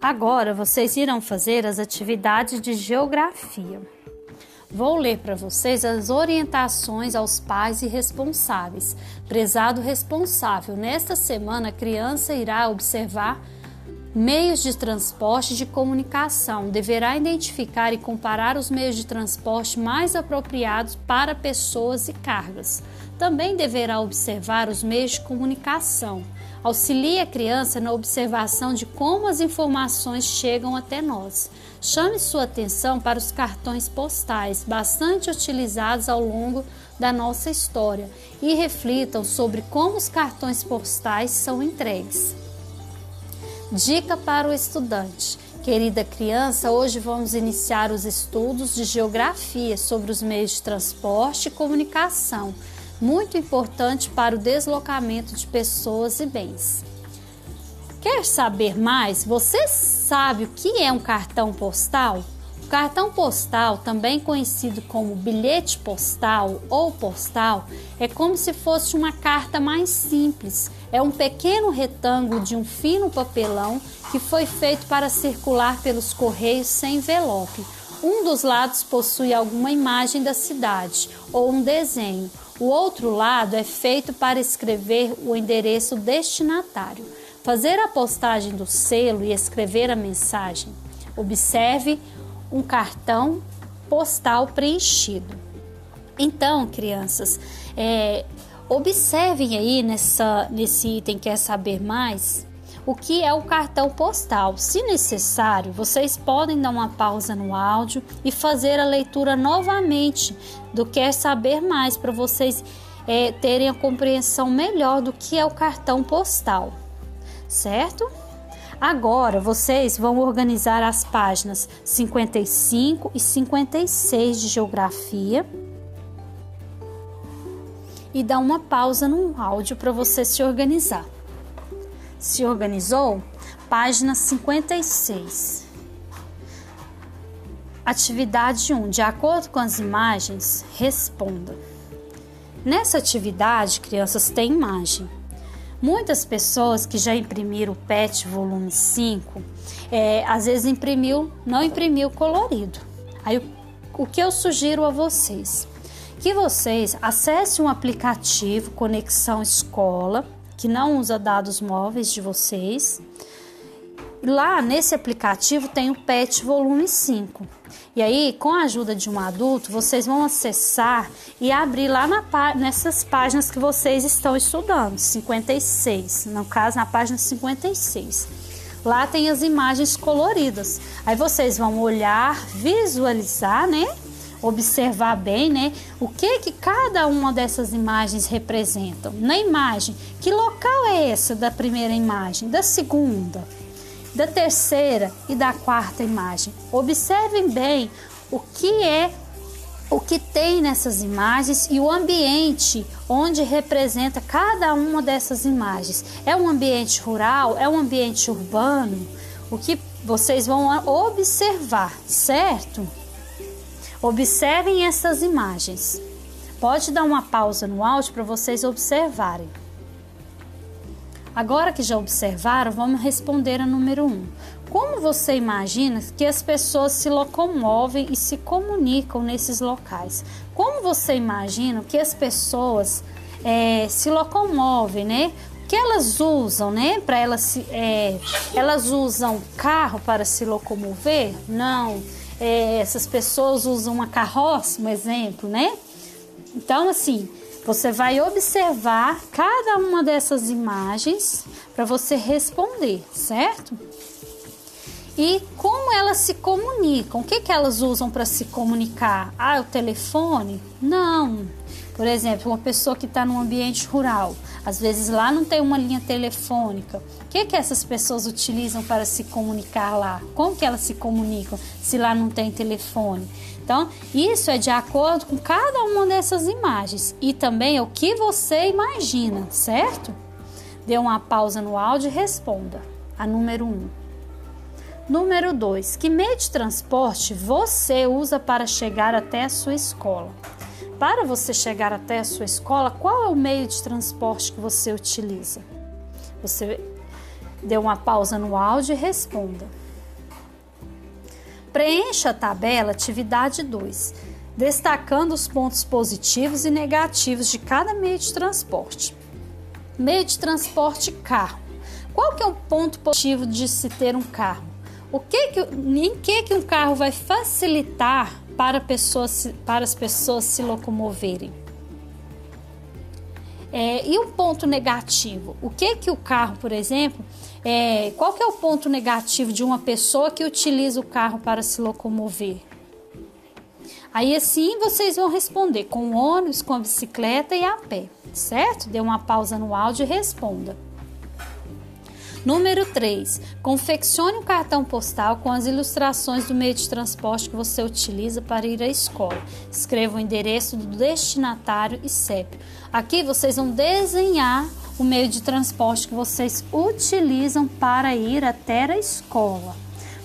Agora vocês irão fazer as atividades de geografia. Vou ler para vocês as orientações aos pais e responsáveis. Prezado responsável, nesta semana a criança irá observar meios de transporte de comunicação. Deverá identificar e comparar os meios de transporte mais apropriados para pessoas e cargas. Também deverá observar os meios de comunicação. Auxilie a criança na observação de como as informações chegam até nós. Chame sua atenção para os cartões postais, bastante utilizados ao longo da nossa história, e reflitam sobre como os cartões postais são entregues. Dica para o estudante. Querida criança, hoje vamos iniciar os estudos de geografia sobre os meios de transporte e comunicação, muito importante para o deslocamento de pessoas e bens. Quer saber mais? Você sabe o que é um cartão postal? O cartão postal, também conhecido como bilhete postal ou postal, é como se fosse uma carta mais simples. É um pequeno retângulo de um fino papelão que foi feito para circular pelos correios sem envelope. Um dos lados possui alguma imagem da cidade ou um desenho. O outro lado é feito para escrever o endereço destinatário fazer a postagem do selo e escrever a mensagem. Observe um cartão postal preenchido. Então, crianças, é, observem aí nessa, nesse item quer saber mais o que é o cartão postal. Se necessário, vocês podem dar uma pausa no áudio e fazer a leitura novamente do quer saber mais para vocês é, terem a compreensão melhor do que é o cartão postal certo? Agora vocês vão organizar as páginas 55 e 56 de geografia e dar uma pausa no áudio para você se organizar. Se organizou? Página 56. Atividade 1. De acordo com as imagens, responda. Nessa atividade, crianças têm imagem. Muitas pessoas que já imprimiram o PET volume 5, é, às vezes imprimiu, não imprimiu colorido. Aí o, o que eu sugiro a vocês? Que vocês acessem um aplicativo Conexão Escola, que não usa dados móveis de vocês. Lá nesse aplicativo tem o PET volume 5. E aí, com a ajuda de um adulto, vocês vão acessar e abrir lá na, nessas páginas que vocês estão estudando, 56, no caso na página 56. Lá tem as imagens coloridas. Aí vocês vão olhar, visualizar, né? Observar bem, né? O que que cada uma dessas imagens representam. Na imagem, que local é essa da primeira imagem? Da segunda? da terceira e da quarta imagem. Observem bem o que é o que tem nessas imagens e o ambiente onde representa cada uma dessas imagens. É um ambiente rural? É um ambiente urbano? O que vocês vão observar, certo? Observem essas imagens. Pode dar uma pausa no áudio para vocês observarem. Agora que já observaram, vamos responder a número 1. Um. Como você imagina que as pessoas se locomovem e se comunicam nesses locais? Como você imagina que as pessoas é, se locomovem, né? que elas usam, né? Para elas se, é, elas usam carro para se locomover? Não. É, essas pessoas usam uma carroça, um exemplo, né? Então, assim, você vai observar cada uma dessas imagens para você responder, certo? E como elas se comunicam? O que, que elas usam para se comunicar? Ah, o telefone? Não. Por exemplo, uma pessoa que está num ambiente rural, às vezes lá não tem uma linha telefônica. O que, que essas pessoas utilizam para se comunicar lá? Como que elas se comunicam se lá não tem telefone? Então, isso é de acordo com cada uma dessas imagens e também é o que você imagina, certo? Dê uma pausa no áudio e responda. A número 1. Um. Número 2. Que meio de transporte você usa para chegar até a sua escola? Para você chegar até a sua escola, qual é o meio de transporte que você utiliza? Você dê uma pausa no áudio e responda. Preencha a tabela atividade 2, destacando os pontos positivos e negativos de cada meio de transporte. Meio de transporte carro. Qual que é o ponto positivo de se ter um carro? O que que, em que, que um carro vai facilitar para, pessoas, para as pessoas se locomoverem? É, e um ponto negativo? O que que o carro, por exemplo, é, qual que é o ponto negativo de uma pessoa que utiliza o carro para se locomover? Aí assim vocês vão responder com ônibus, com a bicicleta e a pé, certo? Dê uma pausa no áudio e responda. Número 3. Confeccione um cartão postal com as ilustrações do meio de transporte que você utiliza para ir à escola. Escreva o endereço do destinatário e CEP. Aqui vocês vão desenhar o meio de transporte que vocês utilizam para ir até a escola.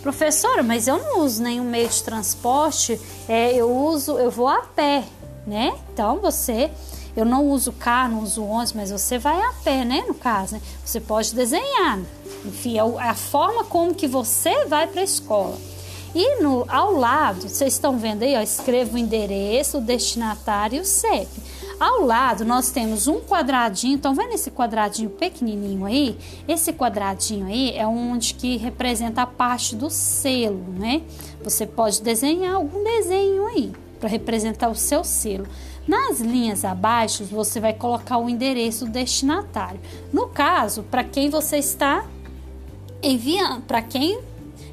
Professora, mas eu não uso nenhum meio de transporte, é, eu uso, eu vou a pé, né? Então você eu não uso carro, não uso ônibus, mas você vai a pé, né? No caso, né? Você pode desenhar. Enfim, é, é a forma como que você vai para a escola. E no, ao lado, vocês estão vendo aí, ó, escreva o endereço, o destinatário e o CEP. Ao lado, nós temos um quadradinho, estão vendo esse quadradinho pequenininho aí? Esse quadradinho aí é onde que representa a parte do selo, né? Você pode desenhar algum desenho aí para representar o seu selo. Nas linhas abaixo, você vai colocar o endereço do destinatário. No caso, para quem você está enviando, para quem,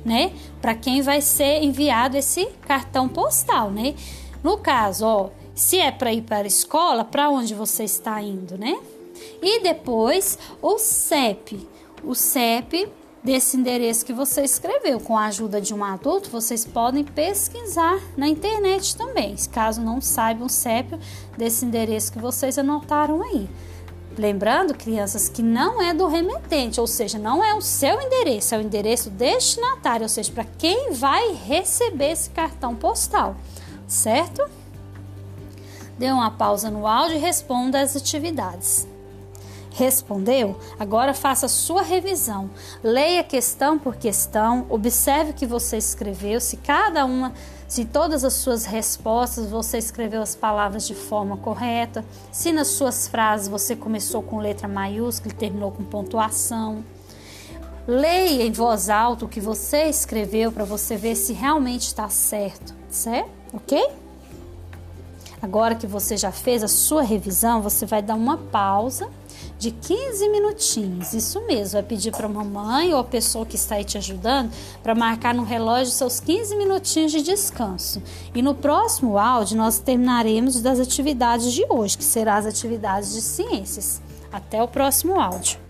né? Para quem vai ser enviado esse cartão postal, né? No caso, ó, se é para ir para a escola, para onde você está indo, né? E depois o CEP. O CEP desse endereço que você escreveu. Com a ajuda de um adulto, vocês podem pesquisar na internet também, caso não saibam o CEP desse endereço que vocês anotaram aí. Lembrando, crianças, que não é do remetente, ou seja, não é o seu endereço, é o endereço destinatário, ou seja, para quem vai receber esse cartão postal, certo? Dê uma pausa no áudio e responda as atividades. Respondeu? Agora faça sua revisão. Leia questão por questão, observe o que você escreveu, se cada uma, se todas as suas respostas você escreveu as palavras de forma correta, se nas suas frases você começou com letra maiúscula e terminou com pontuação. Leia em voz alta o que você escreveu para você ver se realmente está certo, certo? Ok? Agora que você já fez a sua revisão, você vai dar uma pausa de 15 minutinhos. Isso mesmo, vai pedir para a mamãe ou a pessoa que está aí te ajudando para marcar no relógio seus 15 minutinhos de descanso. E no próximo áudio nós terminaremos das atividades de hoje, que serão as atividades de ciências. Até o próximo áudio.